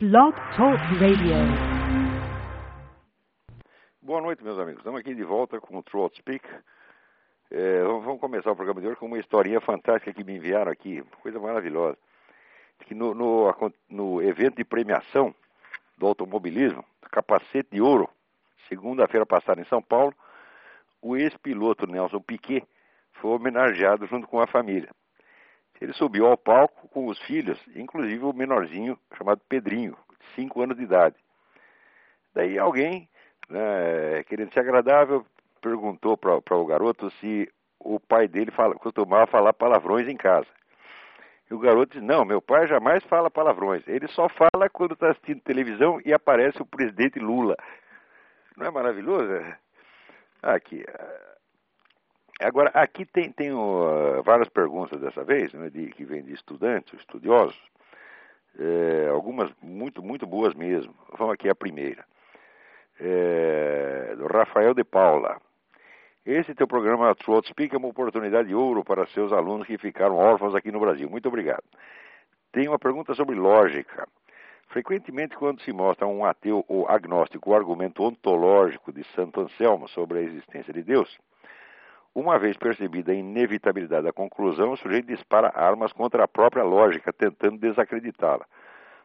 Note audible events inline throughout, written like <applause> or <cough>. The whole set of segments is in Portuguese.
Blog Talk Radio. Boa noite, meus amigos. Estamos aqui de volta com o True Speak. É, vamos começar o programa de hoje com uma historinha fantástica que me enviaram aqui, coisa maravilhosa. Que no, no, no evento de premiação do automobilismo, capacete de ouro, segunda-feira passada em São Paulo, o ex-piloto Nelson Piquet foi homenageado junto com a família. Ele subiu ao palco com os filhos, inclusive o menorzinho chamado Pedrinho, de 5 anos de idade. Daí alguém, né, querendo ser agradável, perguntou para o garoto se o pai dele fala, costumava falar palavrões em casa. E o garoto disse: Não, meu pai jamais fala palavrões. Ele só fala quando está assistindo televisão e aparece o presidente Lula. Não é maravilhoso? Aqui. Agora, aqui tem, tem uh, várias perguntas dessa vez, né, de, que vêm de estudantes, estudiosos, é, algumas muito, muito boas mesmo. Vamos aqui a primeira. É, do Rafael de Paula. Esse teu programa Throat Speak é uma oportunidade de ouro para seus alunos que ficaram órfãos aqui no Brasil. Muito obrigado. Tem uma pergunta sobre lógica. Frequentemente, quando se mostra um ateu ou agnóstico o argumento ontológico de Santo Anselmo sobre a existência de Deus, uma vez percebida a inevitabilidade da conclusão, o sujeito dispara armas contra a própria lógica, tentando desacreditá-la.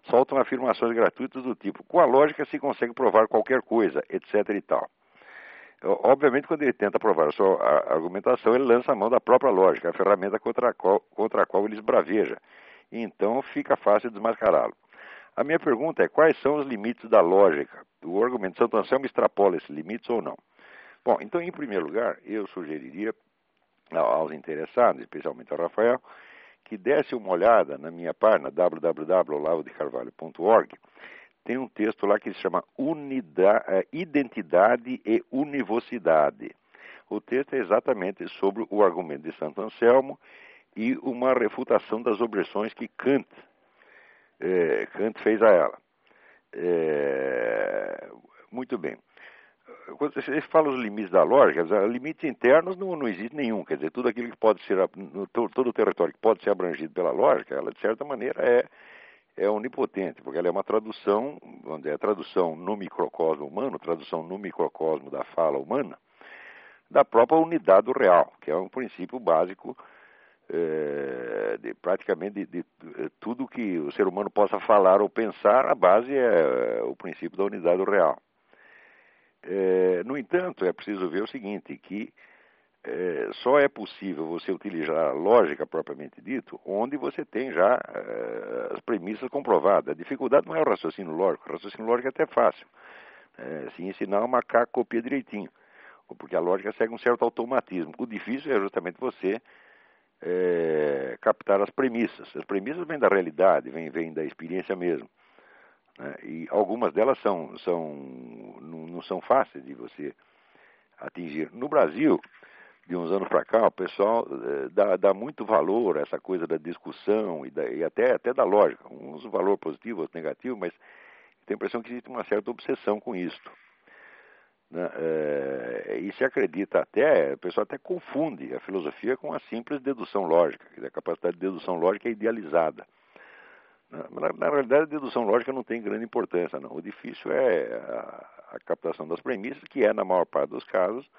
Soltam afirmações gratuitas do tipo: com a lógica se consegue provar qualquer coisa, etc. e tal. Obviamente, quando ele tenta provar a sua argumentação, ele lança a mão da própria lógica, a ferramenta contra a qual, contra a qual ele esbraveja. Então fica fácil desmascará-lo. A minha pergunta é: quais são os limites da lógica? O argumento de Santo Anselmo extrapola esses limites ou não? Bom, então, em primeiro lugar, eu sugeriria aos interessados, especialmente ao Rafael, que desse uma olhada na minha página www.olavodecarvalho.org. Tem um texto lá que se chama eh, Identidade e Univocidade. O texto é exatamente sobre o argumento de Santo Anselmo e uma refutação das objeções que Kant, eh, Kant fez a ela. É, muito bem quando você fala os limites da lógica, limites internos não, não existe nenhum. Quer dizer, tudo aquilo que pode ser, todo o território que pode ser abrangido pela lógica, ela de certa maneira é, é onipotente, porque ela é uma tradução, onde é a tradução no microcosmo humano, tradução no microcosmo da fala humana, da própria unidade do real, que é um princípio básico é, de, praticamente de, de, tudo que o ser humano possa falar ou pensar, a base é o princípio da unidade do real. É, no entanto, é preciso ver o seguinte, que é, só é possível você utilizar a lógica propriamente dito, onde você tem já é, as premissas comprovadas. A dificuldade não é o raciocínio lógico, o raciocínio lógico é até fácil. Se ensinar o macaco copia direitinho, porque a lógica segue um certo automatismo. O difícil é justamente você é, captar as premissas. As premissas vêm da realidade, vêm, vêm da experiência mesmo. Né? E algumas delas são, são, não, são fáceis de você atingir. No Brasil, de uns anos para cá, o pessoal eh, dá, dá, muito valor a essa coisa da discussão e, da, e, até, até da lógica. Uns valor positivo, outros negativo, mas tem a impressão que existe uma certa obsessão com isto. Né? É, e se acredita até, o pessoal até confunde a filosofia com a simples dedução lógica, a capacidade de dedução lógica é idealizada. Na, na, realidade, a dedução lógica não tem grande importância, não. O difícil é a, a captação das premissas, que é, na maior parte dos casos,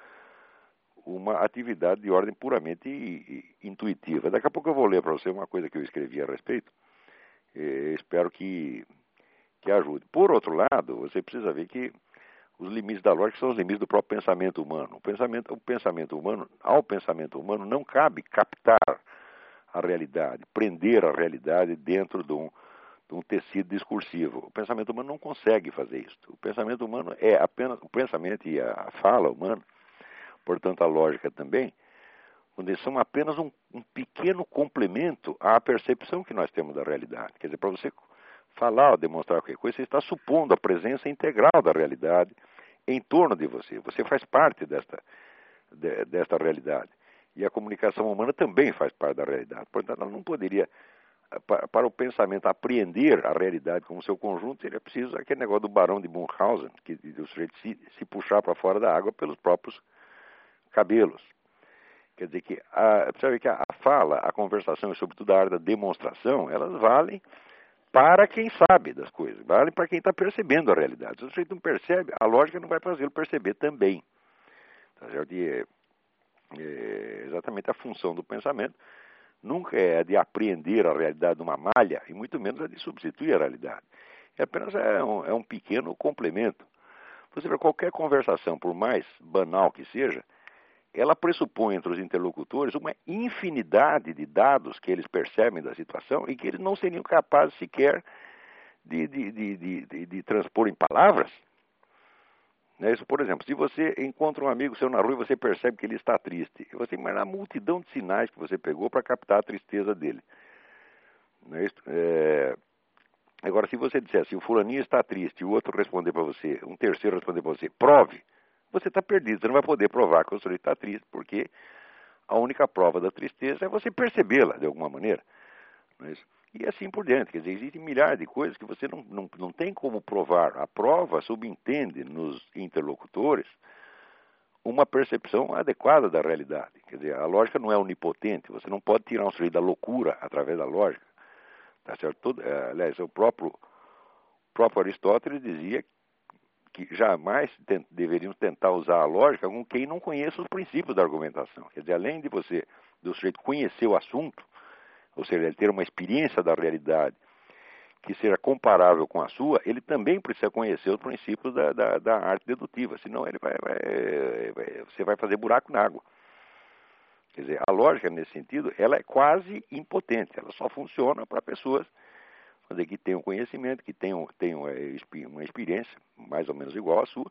uma atividade de ordem puramente intuitiva. Daqui a pouco eu vou ler para você uma coisa que eu escrevi a respeito. E espero que, que ajude. Por outro lado, você precisa ver que os limites da lógica são os limites do próprio pensamento humano. O pensamento, o pensamento humano, ao pensamento humano, não cabe captar a realidade, prender a realidade dentro de um, um tecido discursivo. O pensamento humano não consegue fazer isso. O pensamento humano é apenas o pensamento e a fala humana, portanto a lógica também, são apenas um, um pequeno complemento à percepção que nós temos da realidade. Quer dizer, para você falar ou demonstrar qualquer coisa, você está supondo a presença integral da realidade em torno de você. Você faz parte desta, de, desta realidade. E a comunicação humana também faz parte da realidade. Portanto, ela não poderia, para o pensamento apreender a realidade como seu conjunto, seria preciso aquele negócio do barão de Munchausen, que o sujeito se, se puxar para fora da água pelos próprios cabelos. Quer dizer que a, ver que a, a fala, a conversação e sobretudo a arte da demonstração, elas valem para quem sabe das coisas, vale para quem está percebendo a realidade. Se o sujeito não percebe, a lógica não vai fazê-lo perceber também. Tá certo? E é, é exatamente a função do pensamento nunca é de apreender a realidade de uma malha, e muito menos a de substituir a realidade. É apenas é um, é um pequeno complemento. Você vê, qualquer conversação, por mais banal que seja, ela pressupõe entre os interlocutores uma infinidade de dados que eles percebem da situação e que eles não seriam capazes sequer de, de, de, de transpor em palavras. Né? Isso, por exemplo, se você encontra um amigo seu na rua e você percebe que ele está triste, você imagina a multidão de sinais que você pegou para captar a tristeza dele. Né? É... Agora, se você disser assim, o fulaninho está triste, o outro responder para você, um terceiro responder para você, prove, você está perdido. Você não vai poder provar que o sujeito está triste, porque a única prova da tristeza é você percebê-la de alguma maneira. É e assim por diante. Quer dizer, existem milhares de coisas que você não, não, não tem como provar. A prova subentende nos interlocutores uma percepção adequada da realidade. Quer dizer, a lógica não é onipotente. Você não pode tirar um sujeito da loucura através da lógica. Tá certo? Todo, é, aliás, o próprio, próprio Aristóteles dizia que jamais deveríamos tentar usar a lógica com quem não conhece os princípios da argumentação. Quer dizer, além de você, do sujeito conhecer o assunto, ou seja, ele ter uma experiência da realidade que seja comparável com a sua, ele também precisa conhecer os princípios da, da, da arte dedutiva, senão ele vai, vai, vai, você vai fazer buraco na água. Quer dizer, a lógica nesse sentido, ela é quase impotente, ela só funciona para pessoas dizer, que tenham conhecimento, que tenham, tenham é, uma experiência mais ou menos igual à sua,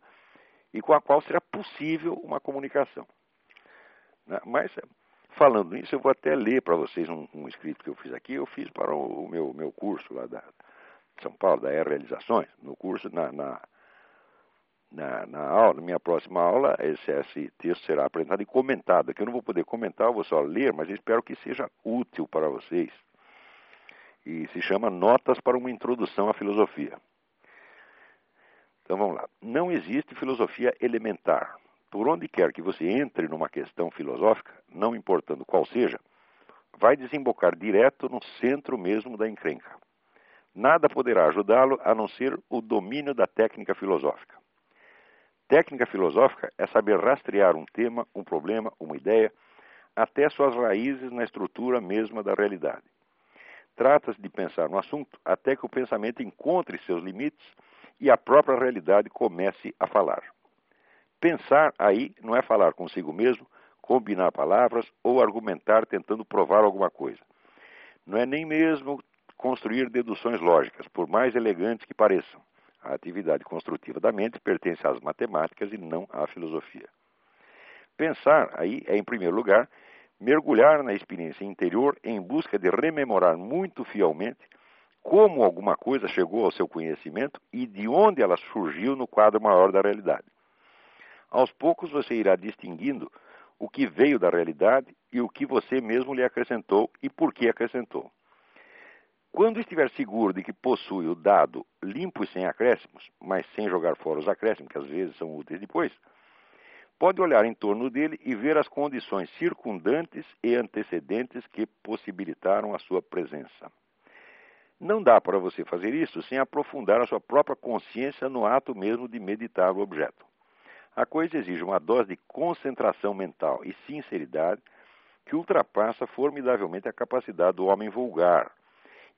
e com a qual será possível uma comunicação. Né? Mas, falando nisso, eu vou até ler para vocês um, um, escrito que eu fiz aqui, eu fiz para o, o meu, meu curso lá da São Paulo, da R Realizações, no curso, na, na, na, na aula, minha próxima aula, esse, esse texto será apresentado e comentado. Aqui eu não vou poder comentar, eu vou só ler, mas espero que seja útil para vocês e se chama Notas para uma Introdução à Filosofia. Então vamos lá. Não existe filosofia elementar. Por onde quer que você entre numa questão filosófica, não importando qual seja, vai desembocar direto no centro mesmo da encrenca. Nada poderá ajudá-lo a não ser o domínio da técnica filosófica. Técnica filosófica é saber rastrear um tema, um problema, uma ideia, até suas raízes na estrutura mesma da realidade. Trata-se de pensar no assunto até que o pensamento encontre seus limites e a própria realidade comece a falar. Pensar aí não é falar consigo mesmo, combinar palavras ou argumentar tentando provar alguma coisa. Não é nem mesmo construir deduções lógicas, por mais elegantes que pareçam. A atividade construtiva da mente pertence às matemáticas e não à filosofia. Pensar aí é, em primeiro lugar, mergulhar na experiência interior em busca de rememorar muito fielmente como alguma coisa chegou ao seu conhecimento e de onde ela surgiu no quadro maior da realidade. Aos poucos você irá distinguindo o que veio da realidade e o que você mesmo lhe acrescentou e por que acrescentou. Quando estiver seguro de que possui o dado limpo e sem acréscimos, mas sem jogar fora os acréscimos, que às vezes são úteis depois, pode olhar em torno dele e ver as condições circundantes e antecedentes que possibilitaram a sua presença. Não dá para você fazer isso sem aprofundar a sua própria consciência no ato mesmo de meditar o objeto. A coisa exige uma dose de concentração mental e sinceridade que ultrapassa formidavelmente a capacidade do homem vulgar,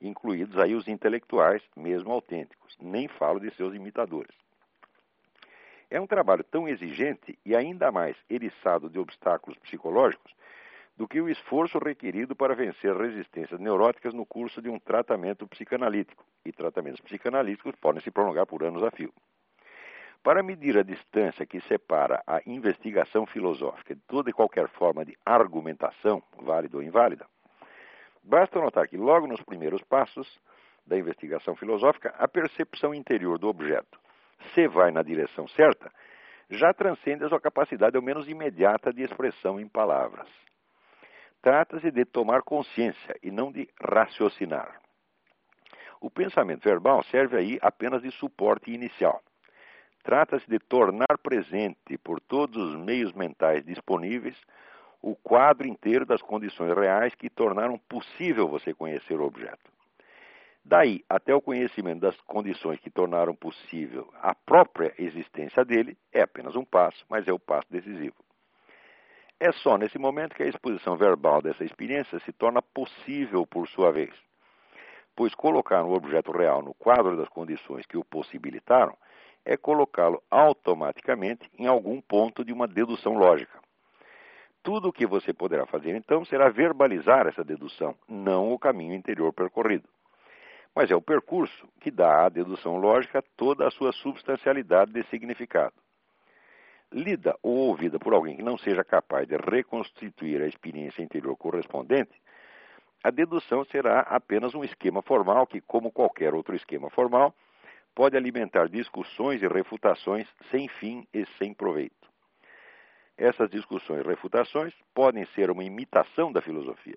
incluídos aí os intelectuais, mesmo autênticos. Nem falo de seus imitadores. É um trabalho tão exigente e ainda mais eriçado de obstáculos psicológicos do que o esforço requerido para vencer resistências neuróticas no curso de um tratamento psicanalítico. E tratamentos psicanalíticos podem se prolongar por anos a fio. Para medir a distância que separa a investigação filosófica de toda e qualquer forma de argumentação, válida ou inválida, basta notar que logo nos primeiros passos da investigação filosófica, a percepção interior do objeto se vai na direção certa, já transcende a sua capacidade, ao menos imediata, de expressão em palavras. Trata-se de tomar consciência e não de raciocinar. O pensamento verbal serve aí apenas de suporte inicial. Trata-se de tornar presente, por todos os meios mentais disponíveis, o quadro inteiro das condições reais que tornaram possível você conhecer o objeto. Daí até o conhecimento das condições que tornaram possível a própria existência dele é apenas um passo, mas é o passo decisivo. É só nesse momento que a exposição verbal dessa experiência se torna possível por sua vez. Pois colocar um objeto real no quadro das condições que o possibilitaram é colocá-lo automaticamente em algum ponto de uma dedução lógica. Tudo o que você poderá fazer então será verbalizar essa dedução, não o caminho interior percorrido. Mas é o percurso que dá à dedução lógica toda a sua substancialidade de significado. Lida ou ouvida por alguém que não seja capaz de reconstituir a experiência interior correspondente, a dedução será apenas um esquema formal que, como qualquer outro esquema formal, pode alimentar discussões e refutações sem fim e sem proveito. Essas discussões e refutações podem ser uma imitação da filosofia,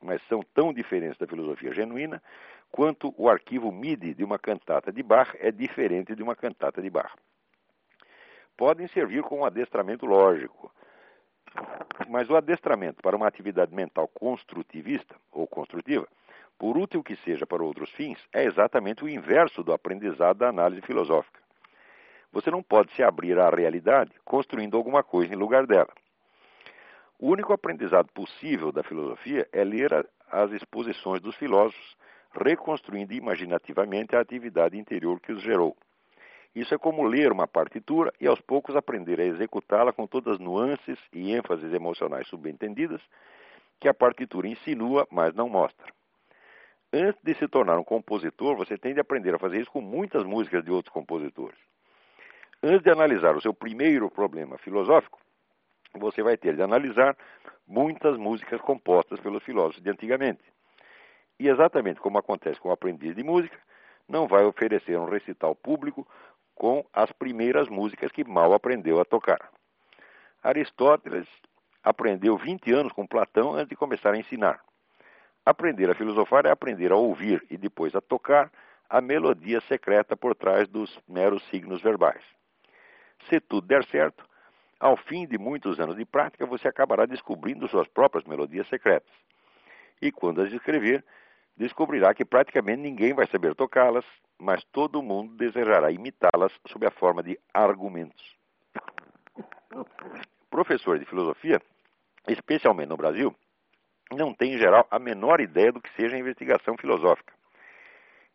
mas são tão diferentes da filosofia genuína quanto o arquivo MIDI de uma cantata de Bach é diferente de uma cantata de Bach. Podem servir como adestramento lógico, mas o adestramento para uma atividade mental construtivista ou construtiva por útil que seja para outros fins, é exatamente o inverso do aprendizado da análise filosófica. Você não pode se abrir à realidade construindo alguma coisa em lugar dela. O único aprendizado possível da filosofia é ler as exposições dos filósofos, reconstruindo imaginativamente a atividade interior que os gerou. Isso é como ler uma partitura e aos poucos aprender a executá-la com todas as nuances e ênfases emocionais subentendidas que a partitura insinua, mas não mostra antes de se tornar um compositor, você tem de aprender a fazer isso com muitas músicas de outros compositores. Antes de analisar o seu primeiro problema filosófico, você vai ter de analisar muitas músicas compostas pelos filósofos de antigamente. E exatamente como acontece com o aprendiz de música, não vai oferecer um recital público com as primeiras músicas que mal aprendeu a tocar. Aristóteles aprendeu 20 anos com Platão antes de começar a ensinar. Aprender a filosofar é aprender a ouvir e depois a tocar a melodia secreta por trás dos meros signos verbais. Se tudo der certo, ao fim de muitos anos de prática, você acabará descobrindo suas próprias melodias secretas. E quando as escrever, descobrirá que praticamente ninguém vai saber tocá-las, mas todo mundo desejará imitá-las sob a forma de argumentos. <laughs> Professor de filosofia, especialmente no Brasil, não tem, em geral, a menor ideia do que seja investigação filosófica.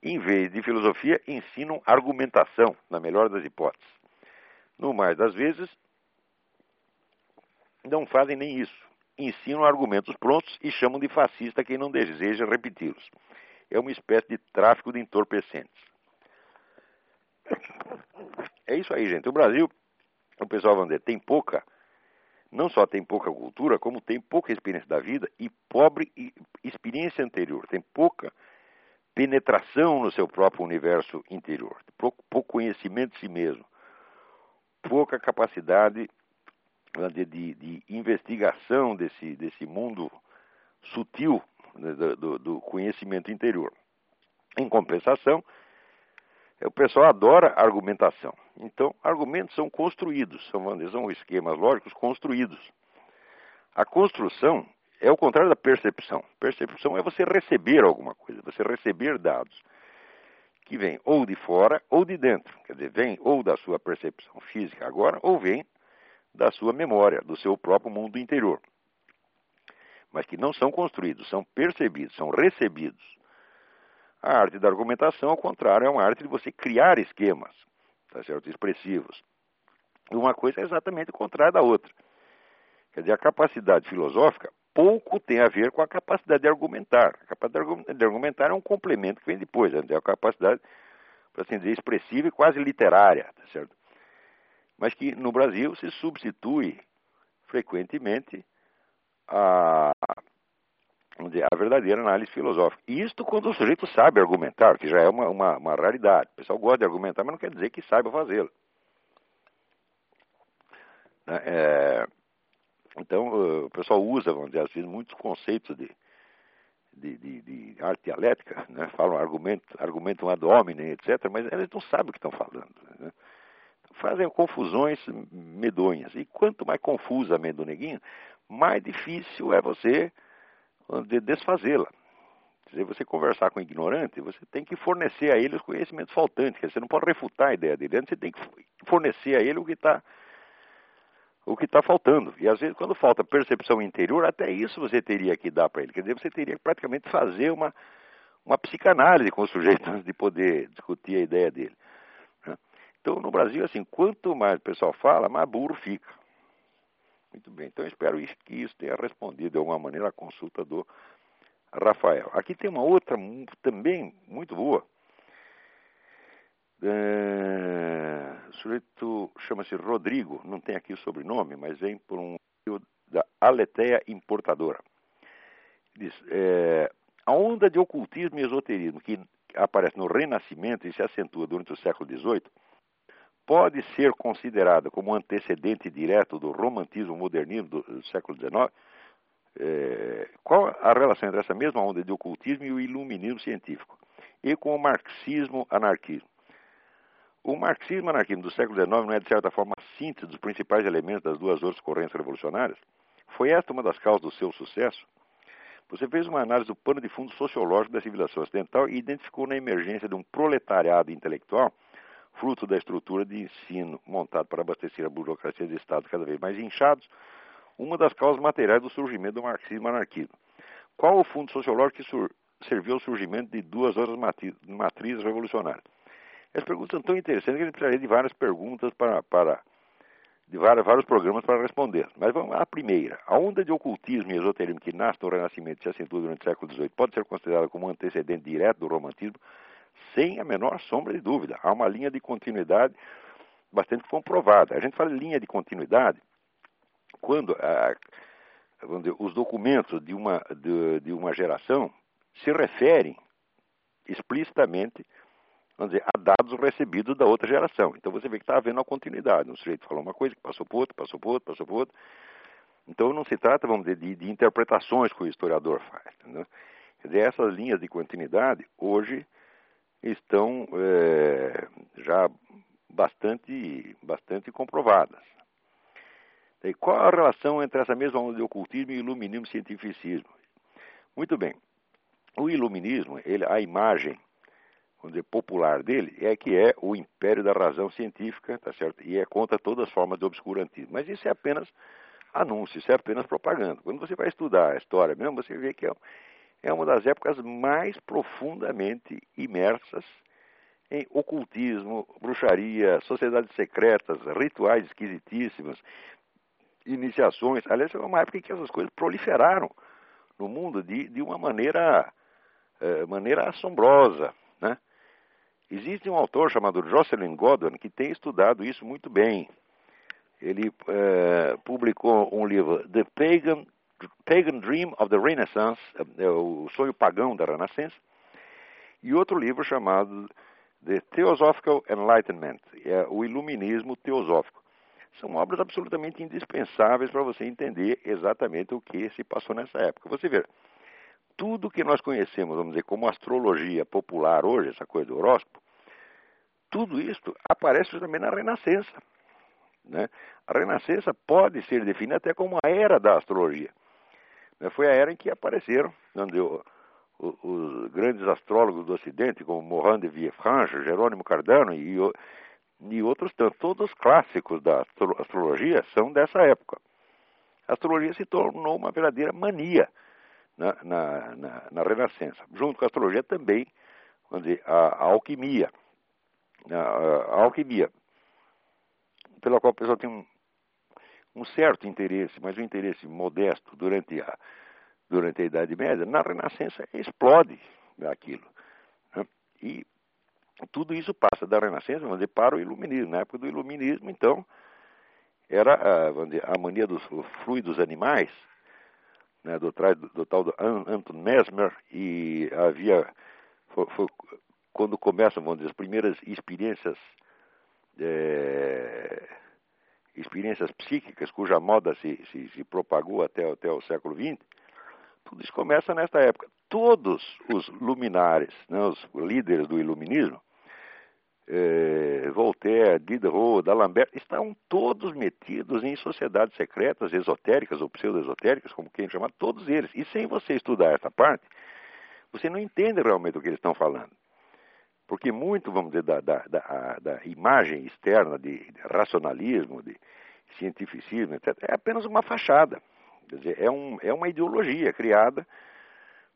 Em vez de filosofia, ensinam argumentação, na melhor das hipóteses. No mais das vezes, não fazem nem isso. Ensinam argumentos prontos e chamam de fascista quem não deseja repeti-los. É uma espécie de tráfico de entorpecentes. É isso aí, gente. O Brasil, o pessoal vai dizer, tem pouca não só tem pouca cultura, como tem pouca experiência da vida e pobre experiência anterior, tem pouca penetração no seu próprio universo interior, pouco, pouco conhecimento de si mesmo, pouca capacidade de, de, de investigação desse, desse mundo sutil né, do, do conhecimento interior. Em compensação, o pessoal adora argumentação. Então, argumentos são construídos, são, são esquemas lógicos construídos. A construção é o contrário da percepção. Percepção é você receber alguma coisa, você receber dados que vêm ou de fora ou de dentro. Quer dizer, vem ou da sua percepção física agora, ou vem da sua memória, do seu próprio mundo interior. Mas que não são construídos, são percebidos, são recebidos. A arte da argumentação, ao contrário, é uma arte de você criar esquemas, tá certo? expressivos. Uma coisa é exatamente o contrário da outra. Quer dizer, a capacidade filosófica pouco tem a ver com a capacidade de argumentar. A capacidade de argumentar é um complemento que vem depois, né? é a capacidade, para assim dizer, expressiva e quase literária, tá certo? Mas que no Brasil se substitui frequentemente a, dizer, a verdadeira análise filosófica. Isto quando o sujeito sabe argumentar, que já é uma, uma, uma raridade. O pessoal gosta de argumentar, mas não quer dizer que saiba fazê-lo. Né, é, então, o pessoal usa, vamos dizer assim, muitos conceitos de, de, de, de arte dialética, <laughs> né? falam argumento, argumentam ad hominem, etc., mas eles não sabem o que estão falando. Né? Fazem confusões medonhas. E quanto mais confusa a medo neguinho, mais difícil é você de desfazê-la. Se você conversar com um ignorante, você tem que fornecer a ele os conhecimentos faltantes. Você não pode refutar a ideia dele. Antes você tem que fornecer a ele o que está o que está faltando. E às vezes, quando falta percepção interior, até isso você teria que dar para ele. Quer dizer, você teria que praticamente fazer uma, uma psicanálise com o sujeito antes de poder discutir a ideia dele. Né? Então, no Brasil, assim, quanto mais o pessoal fala, mais burro fica. Muito bem, então espero que isso tenha respondido de alguma maneira a consulta do Rafael. Aqui tem uma outra também muito boa. É, o sujeito chama-se Rodrigo, não tem aqui o sobrenome, mas vem por um da Aleteia Importadora. Diz, é, a onda de ocultismo e esoterismo que aparece no Renascimento e se acentua durante o século XVIII pode ser considerada como antecedente direto do romantismo modernismo do, do século XIX? É, qual a relação entre essa mesma onda de ocultismo e o iluminismo científico? E com o marxismo-anarquismo? O marxismo-anarquismo do século XIX não é, de certa forma, a síntese dos principais elementos das duas outras correntes revolucionárias? Foi esta uma das causas do seu sucesso? Você fez uma análise do pano de fundo sociológico da civilização ocidental e identificou na emergência de um proletariado intelectual fruto da estrutura de ensino montado para abastecer a burocracia de Estado cada vez mais inchados, uma das causas materiais do surgimento do marxismo-anarquismo. Qual o fundo sociológico que serviu ao surgimento de duas outras matrizes revolucionárias? As perguntas são tão interessantes que a gente precisaria de várias perguntas para, para de vários, vários programas para responder. Mas vamos a primeira. A onda de ocultismo e esoterismo que nasce no Renascimento e se acentua durante o século XVIII pode ser considerada como um antecedente direto do romantismo sem a menor sombra de dúvida. Há uma linha de continuidade bastante comprovada. A gente fala linha de continuidade quando a, dizer, os documentos de uma, de, de, uma geração se referem explicitamente vamos dizer, a dados recebidos da outra geração. Então você vê que está havendo uma continuidade. Um sujeito falou uma coisa, que passou por outro, passou por outro, passou por outro. Então não se trata, vamos dizer, de, de interpretações que o historiador faz. Entendeu? Quer dizer, essas linhas de continuidade, hoje, estão é, já bastante, bastante comprovadas. E qual a relação entre essa mesma onda de ocultismo e iluminismo cientificismo? Muito bem. O iluminismo, ele, a imagem dizer, popular dele é que é o império da razão científica, tá certo? E é contra todas as formas de obscurantismo. Mas isso é apenas anúncio, isso é apenas propaganda. Quando você vai estudar a história mesmo, você vê que é é uma das épocas mais profundamente imersas em ocultismo, bruxaria, sociedades secretas, rituais esquisitíssimos, iniciações. Aliás, é uma época em que essas coisas proliferaram no mundo de, de uma maneira, é, maneira assombrosa. Né? Existe um autor chamado Jocelyn Godwin que tem estudado isso muito bem. Ele é, publicou um livro, The Pagan Pagan Dream of the Renaissance, é o sonho pagão da Renascença, e outro livro chamado The Theosophical Enlightenment, é o Iluminismo Teosófico. São obras absolutamente indispensáveis para você entender exatamente o que se passou nessa época. Você vê, tudo que nós conhecemos, vamos dizer, como astrologia popular hoje, essa coisa do horóscopo, tudo isso aparece também na Renascença. Né? A Renascença pode ser definida até como a era da astrologia. Né, foi a era em que apareceram onde o, o, os grandes astrólogos do Ocidente, como Morin de Villefranche, Jerônimo Cardano e, e outros tantos. Todos os clássicos da astrologia são dessa época. A astrologia se tornou uma verdadeira mania na, na, na, na Renascença. Junto com a astrologia também, a, a alquimia. A, a, alquimia, pela qual o pessoal tem um, um certo interesse, mas um interesse modesto durante a, durante a Idade Média, na Renascença explode aquilo. Né? E tudo isso passa da Renascença dizer, para o Iluminismo. Na época do Iluminismo, então, era a, vamos dizer, a mania dos fluidos animais, né, do, do, do, tal do Anton Mesmer, e havia, foi, foi, quando começam, vamos dizer, as primeiras experiências é, experiências psíquicas cuja moda se, se, se propagou até, até o século XX, tudo isso começa nesta época. Todos os luminares, né, os líderes do iluminismo, eh, Voltaire, Diderot, D'Alembert, estão todos metidos em sociedades secretas, esotéricas ou pseudo-esotéricas, como quem chama, todos eles. E sem você estudar essa parte, você não entende realmente o que eles estão falando. Porque muito, vamos dizer, da, da, da, da imagem externa de racionalismo, de cientificismo, etc., é apenas uma fachada. Quer dizer, é, um, é uma ideologia criada,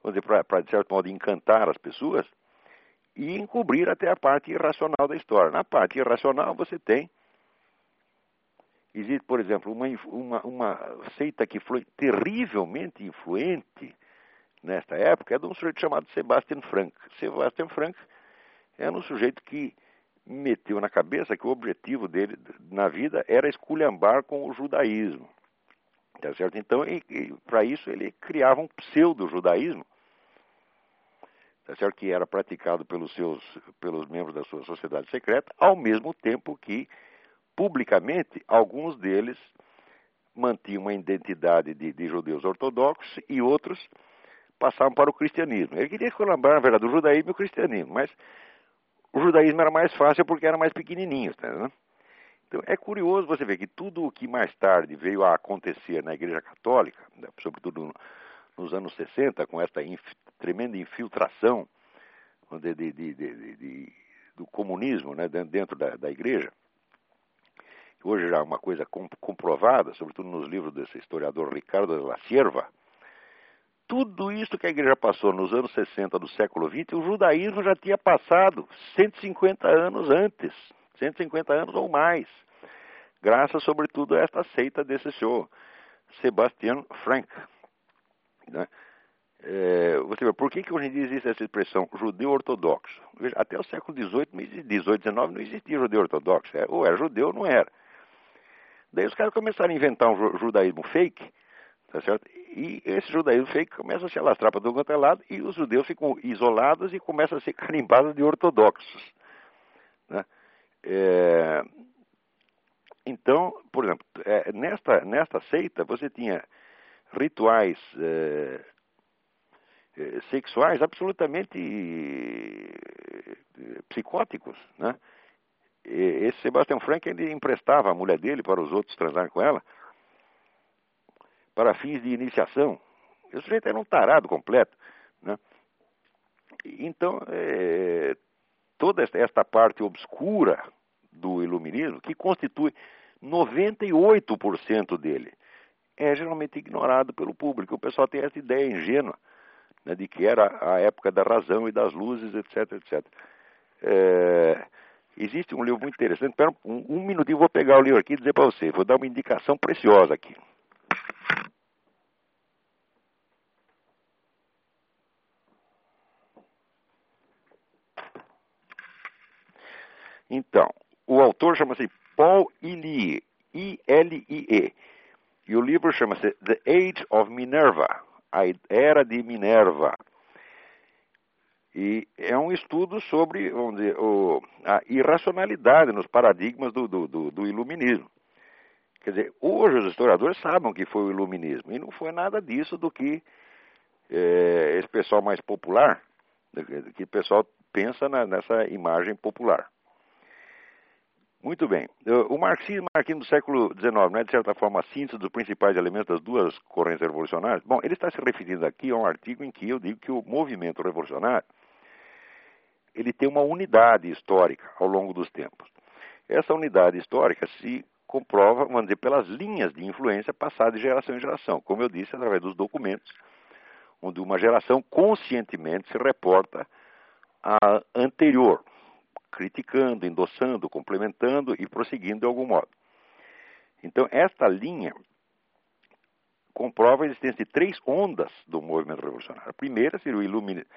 vamos dizer, para, de certo modo, encantar as pessoas e encobrir até a parte irracional da história. Na parte irracional você tem Existe, por exemplo, uma, uma, uma seita que foi terrivelmente influente nesta época, é de um sujeito chamado Sebastian Frank. Sebastian Frank era um sujeito que meteu na cabeça que o objetivo dele na vida era esculhambar com o judaísmo. Tá certo? Então, para isso, ele criava um pseudo-judaísmo, tá certo? que era praticado pelos, seus, pelos membros da sua sociedade secreta, ao mesmo tempo que publicamente, alguns deles mantinham uma identidade de, de judeus ortodoxos e outros passavam para o cristianismo. Ele queria colaborar, na verdade, o judaísmo e o cristianismo, mas o judaísmo era mais fácil porque era mais pequenininho. Tá, Então é curioso você ver que tudo o que mais tarde veio a acontecer na Igreja Católica, né, sobretudo nos anos 60, com essa inf tremenda infiltração de, de, de, do comunismo né, dentro da, da Igreja, hoje já é uma coisa comprovada, sobretudo nos livros desse historiador Ricardo de la Sierva, tudo isso que a igreja passou nos anos 60 do século XX, o judaísmo já tinha passado 150 anos antes, 150 anos ou mais, graças sobretudo a esta seita desse senhor Sebastian Frank. Né? É, você vê, por que, que hoje em dia existe essa expressão judeu ortodoxo? Veja, até o século XVIII, XVIII, XIX não existia judeu ortodoxo. É, ou era judeu ou não era. Daí os caras começaram a inventar um judaísmo fake, tá certo? E esse judaísmo fake começa a se alastrar para todo quanto é lado e os judeus ficam isolados e começam a ser <laughs> carimbados de ortodoxos. Né? É... Então, por exemplo, é, nesta, nesta seita você tinha rituais é, é sexuais absolutamente é, psicóticos, né? esse Sebastian Frank ele emprestava a mulher dele para os outros transarem com ela para fins de iniciação. O sujeito era um tarado completo. Né? Então, é, toda esta parte obscura do iluminismo, que constitui 98% dele, é geralmente ignorado pelo público. O pessoal tem essa ideia ingênua né, de que era a época da razão e das luzes, etc, etc. É, Existe um livro muito interessante. Um, um minutinho, vou pegar o livro aqui e dizer para você. Vou dar uma indicação preciosa aqui. Então, o autor chama-se Paul Ilie, I-L-I-E. E o livro chama-se The Age of Minerva, a Era de Minerva. E é um estudo sobre, vamos dizer, o, a irracionalidade nos paradigmas do, do, do, do, iluminismo. Quer dizer, hoje os historiadores sabem que foi o iluminismo, e não foi nada disso do que é, esse pessoal mais popular, que o pessoal pensa na, nessa imagem popular. Muito bem. O marxismo aqui do século XIX não é, de certa forma, a síntese dos principais elementos das duas correntes revolucionárias? Bom, ele está se referindo aqui a um artigo em que eu digo que o movimento revolucionário ele tem uma unidade histórica ao longo dos tempos. Essa unidade histórica se comprova, vamos dizer, pelas linhas de influência passadas de geração em geração, como eu disse, através dos documentos, onde uma geração conscientemente se reporta à anterior, criticando, endossando, complementando e prosseguindo de algum modo. Então, esta linha comprova a existência de três ondas do movimento revolucionário. A primeira seria o iluminismo.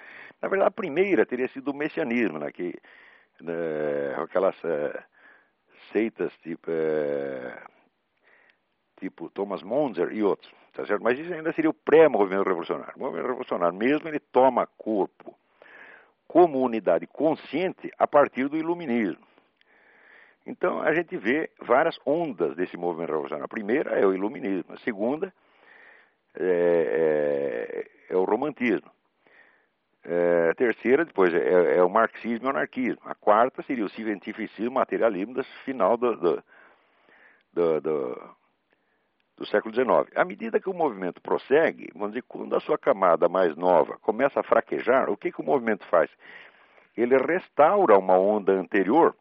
Na verdade, a primeira teria sido o messianismo, né, que, né, aquelas é, seitas tipo, é, tipo Thomas Monzer e outros. Tá certo? Mas isso ainda seria o pré-movimento revolucionário. O movimento revolucionário mesmo ele toma corpo como unidade consciente a partir do iluminismo. Então a gente vê várias ondas desse movimento revolucionário. A primeira é o iluminismo, a segunda é, é, é o romantismo. É, a terceira, depois, é, é, o marxismo e o anarquismo. A quarta seria o cientificismo, materialismo, do final do, do, do, do, do século XIX. À medida que o movimento prossegue, vamos dizer, quando a sua camada mais nova começa a fraquejar, o que, que o movimento faz? Ele restaura uma onda anterior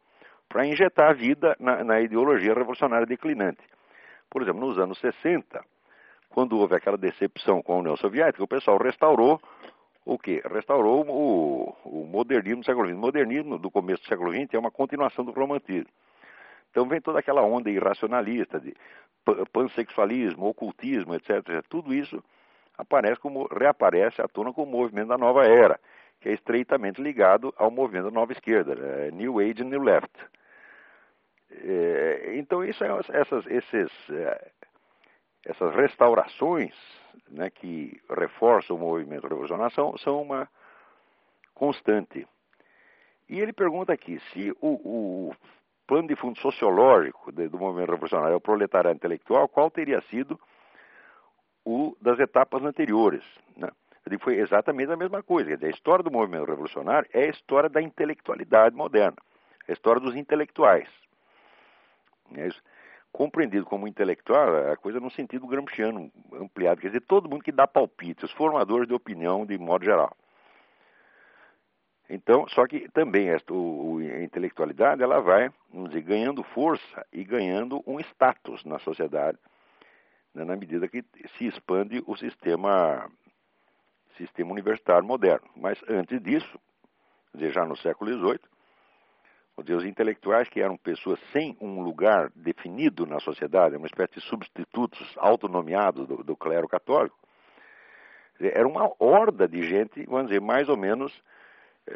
para injetar vida na, na ideologia revolucionária declinante. Por exemplo, nos anos 60, quando houve aquela decepção com a União Soviética, o pessoal restaurou o quê? Restaurou o, o modernismo do século XX. O modernismo do começo do século XX é uma continuação do romantismo. Então vem toda aquela onda irracionalista de pansexualismo, ocultismo, etc. Tudo isso aparece como, reaparece à tona com o movimento da nova era, que é estreitamente ligado ao movimento da nova esquerda, né? New Age New Left. É, então isso é, essas, esses, é, essas restaurações né, que reforçam o movimento revolucionário são, são uma constante. E ele pergunta aqui se o, o plano de fundo sociológico do movimento revolucionário é o proletariado intelectual, qual teria sido o das etapas anteriores. Né? Foi exatamente a mesma coisa. Dizer, a história do movimento revolucionário é a história da intelectualidade moderna, a história dos intelectuais. É. Compreendido como intelectual, a coisa no sentido gramsciano ampliado, quer dizer, todo mundo que dá palpite, os formadores de opinião de modo geral. Então, só que também a intelectualidade ela vai, vamos dizer, ganhando força e ganhando um status na sociedade, né, na medida que se expande o sistema, sistema universitário moderno. Mas antes disso, dizer, já no século XVIII, os intelectuais que eram pessoas sem um lugar definido na sociedade, uma espécie de substitutos autonomeados do, do clero católico, era uma horda de gente, vamos dizer, mais ou menos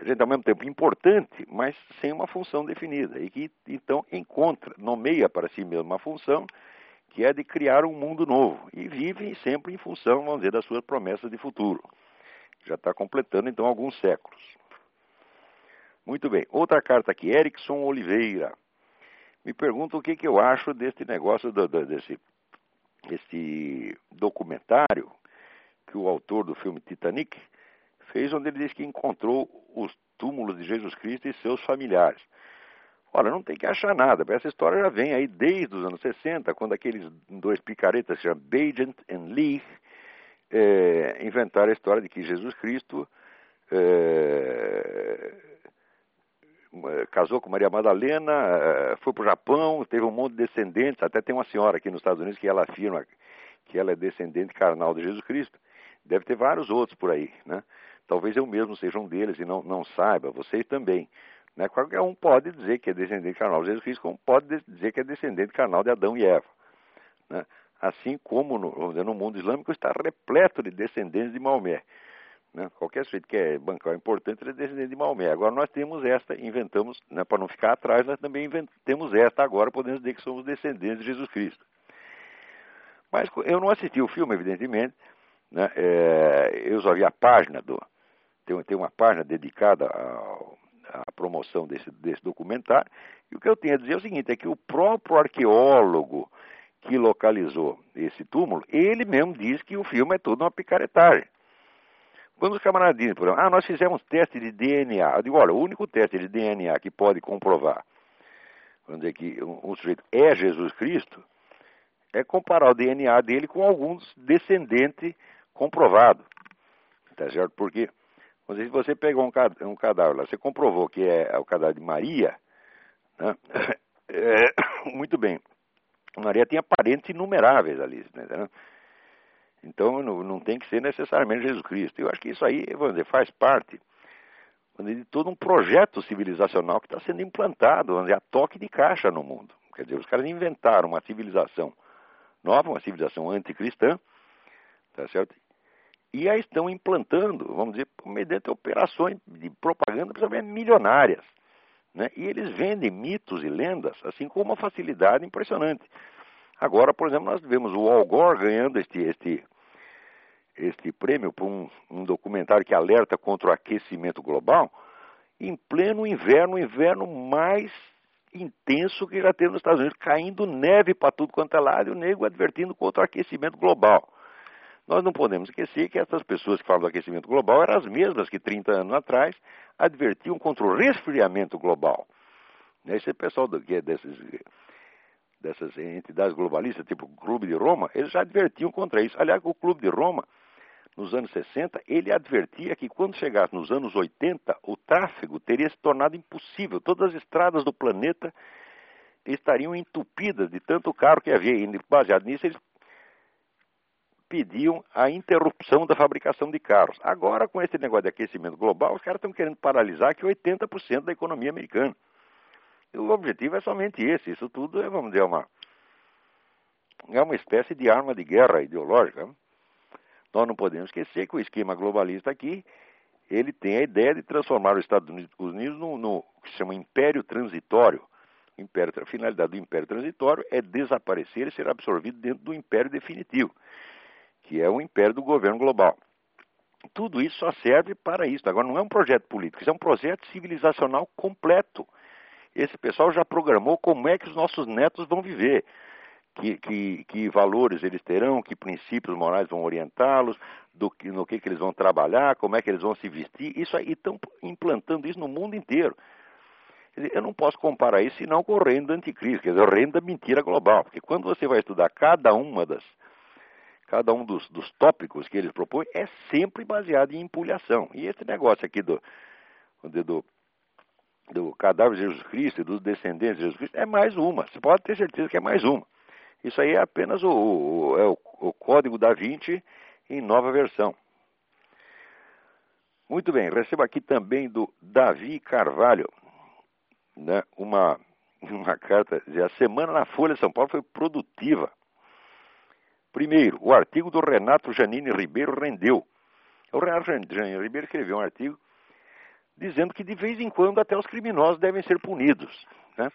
gente ao mesmo tempo importante, mas sem uma função definida, e que então encontra, nomeia para si mesmo uma função que é de criar um mundo novo, e vive sempre em função, vamos dizer, das suas promessas de futuro. Já está completando então alguns séculos. Muito bem, outra carta aqui, Erickson Oliveira. Me pergunta o que, que eu acho deste negócio, do, do, desse, desse documentário que o autor do filme Titanic fez, onde ele diz que encontrou os túmulos de Jesus Cristo e seus familiares. Olha, não tem que achar nada, essa história já vem aí desde os anos 60, quando aqueles dois picaretas, se chamam Bagent e Lee, é, inventaram a história de que Jesus Cristo é, casou com Maria Madalena, é, foi para o Japão, teve um monte de descendentes, até tem uma senhora aqui nos Estados Unidos que ela afirma que ela é descendente carnal de Jesus Cristo. Deve ter vários outros por aí, né? Talvez eu mesmo seja um deles e não, não saiba, vocês também. Né? Qualquer um pode dizer que é descendente carnal de Jesus Cristo, como pode dizer que é descendente carnal de Adão e Eva. Né? Assim como no, no, mundo islâmico está repleto de descendentes de Maomé. Né? Qualquer sujeito que é bancal importante é descendente de Maomé. Agora nós temos esta, inventamos, né, para não ficar atrás, nós também temos esta agora, podemos dizer que somos descendentes de Jesus Cristo. Mas eu não assisti o filme, evidentemente, né? É, eu só vi a página do, tem, tem uma página dedicada à promoção desse, desse documentário. E o que eu tenho a dizer é o seguinte: é que o próprio arqueólogo que localizou esse túmulo, ele mesmo diz que o filme é tudo uma picaretagem. Quando os camaradas dizem, por exemplo, ah, nós fizemos teste de DNA, eu digo, olha, o único teste de DNA que pode comprovar, vamos dizer que um, um sujeito é Jesus Cristo, é comparar o DNA dele com alguns descendentes comprovados. Tá certo? Porque se você pegou um, um cadáver lá, você comprovou que é o cadáver de Maria, né? <coughs> é, <coughs> muito bem. Maria tinha parentes inumeráveis ali, né? Então não, não, tem que ser necessariamente Jesus Cristo. Eu acho que isso aí, vamos dizer, faz parte de todo um projeto civilizacional que está sendo implantado, vamos dizer, a toque de caixa no mundo. Quer dizer, os caras inventaram uma civilização nova, uma civilização anticristã, tá certo? E a estão implantando, vamos dizer, mediante operações de propaganda milionárias. Né? E eles vendem mitos e lendas assim com uma facilidade impressionante. Agora, por exemplo, nós vemos o Al Gore ganhando este, este, este prêmio por um, um documentário que alerta contra o aquecimento global em pleno inverno, o inverno mais intenso que já teve nos Estados Unidos, caindo neve para tudo quanto é lado, e o nego advertindo contra o aquecimento global. Nós não podemos esquecer que essas pessoas que falam do aquecimento global eram as mesmas que 30 anos atrás advertiam contra o resfriamento global. Esse pessoal do, que é desses dessas entidades globalistas, tipo o Clube de Roma, eles já advertiam contra isso. Aliás, o Clube de Roma, nos anos 60, ele advertia que quando chegasse nos anos 80, o tráfego teria se tornado impossível. Todas as estradas do planeta estariam entupidas de tanto carro que havia. E baseado nisso, eles pediam a interrupção da fabricação de carros. Agora, com esse negócio de aquecimento global, os caras estão querendo paralisar que 80% da economia americana. E o objetivo é somente esse. Isso tudo é, vamos dizer, uma, é uma espécie de arma de guerra ideológica. Nós não podemos esquecer que o esquema globalista aqui, ele tem a ideia de transformar os Estados Unidos no, no que se chama império transitório. Império, a finalidade do império transitório é desaparecer e ser absorvido dentro do império definitivo que é o império do governo global. Tudo isso só serve para isso. Agora, não é um projeto político, isso é um projeto civilizacional completo. Esse pessoal já programou como é que os nossos netos vão viver, que, que, que valores eles terão, que princípios morais vão orientá-los, no que, que eles vão trabalhar, como é que eles vão se vestir. Isso aí estão implantando isso no mundo inteiro. Eu não posso comparar isso senão com o reino da anticristo, quer dizer, o reino da mentira global. Porque quando você vai estudar cada uma das cada um dos, dos tópicos que eles propõem é sempre baseado em empulhação. E esse negócio aqui do, do, do cadáver de Jesus Cristo e dos descendentes de Jesus Cristo é mais uma. Você pode ter certeza que é mais uma. Isso aí é apenas o, o, é o, o código da Vinci em nova versão. Muito bem, recebo aqui também do Davi Carvalho, né, uma, <laughs> uma carta, a semana na Folha de São Paulo foi produtiva. Primeiro, o artigo do Renato Janine Ribeiro rendeu. O Renato Janine Ribeiro escreveu um artigo dizendo que de vez em quando até os criminosos devem ser punidos. Né?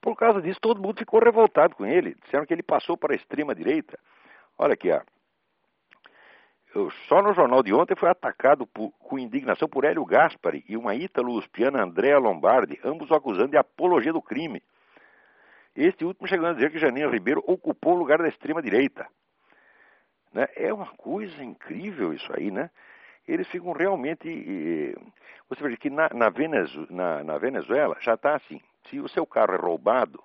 Por causa disso, todo mundo ficou revoltado com ele. Disseram que ele passou para a extrema-direita. Olha aqui, ó. Eu, só no jornal de ontem foi atacado por, com indignação por Hélio Gaspari e uma ítalo-uspiana Andrea Lombardi, ambos o acusando de apologia do crime. Este último chegando a dizer que Janine Ribeiro ocupou o lugar da extrema-direita. Né? É uma coisa incrível isso aí, né? Eles ficam realmente. Você veja que na, na, Venezu, na, na Venezuela já está assim: se o seu carro é roubado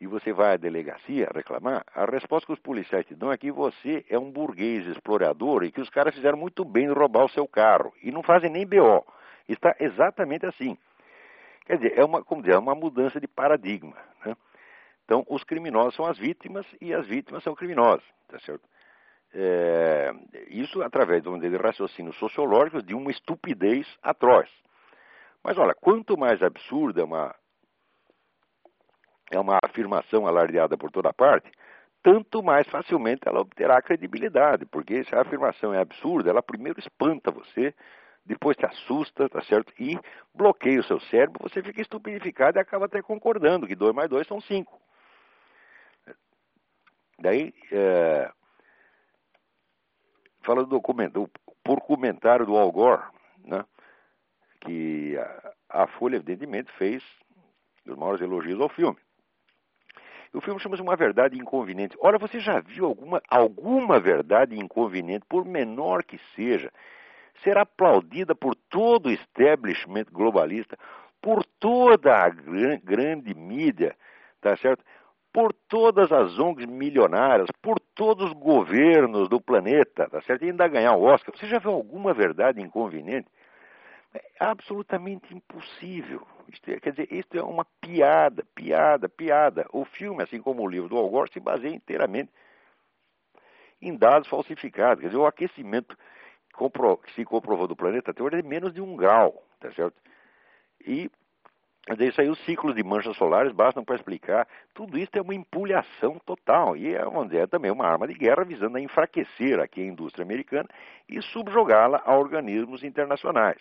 e você vai à delegacia reclamar, a resposta que os policiais te dão é que você é um burguês explorador e que os caras fizeram muito bem em roubar o seu carro e não fazem nem BO. Está exatamente assim. Quer dizer, é uma, como dizer, é uma mudança de paradigma. Né? Então, os criminosos são as vítimas e as vítimas são criminosos, tá certo? É, isso através de raciocínio sociológico de uma estupidez atroz. Mas olha, quanto mais absurda é uma, é uma afirmação alardeada por toda parte, tanto mais facilmente ela obterá credibilidade, porque se a afirmação é absurda, ela primeiro espanta você, depois te assusta, tá certo? E bloqueia o seu cérebro, você fica estupidificado e acaba até concordando que 2 mais 2 são 5. Daí, é, fala do, documento, por comentário do Al Gore, né, que a, a Folha, evidentemente, fez os maiores elogios ao filme. O filme chama-se Uma Verdade Inconveniente. Ora, você já viu alguma, alguma verdade inconveniente, por menor que seja, ser aplaudida por todo o establishment globalista, por toda a gran, grande mídia, tá certo? Por todas as ONGs milionárias, por todos os governos do planeta, tá certo? E ainda ganhar o Oscar. Você já viu alguma verdade inconveniente? É absolutamente impossível. É, quer dizer, isso é uma piada, piada, piada. O filme, assim como o livro do Al Gore, se baseia inteiramente em dados falsificados. Quer dizer, o aquecimento que se comprovou do planeta até hoje é menos de um grau, tá certo? E isso aí, os ciclos de manchas solares bastam para explicar. Tudo isso é uma empulhação total e é, vamos dizer, é também uma arma de guerra visando a enfraquecer aqui a indústria americana e subjugá-la a organismos internacionais.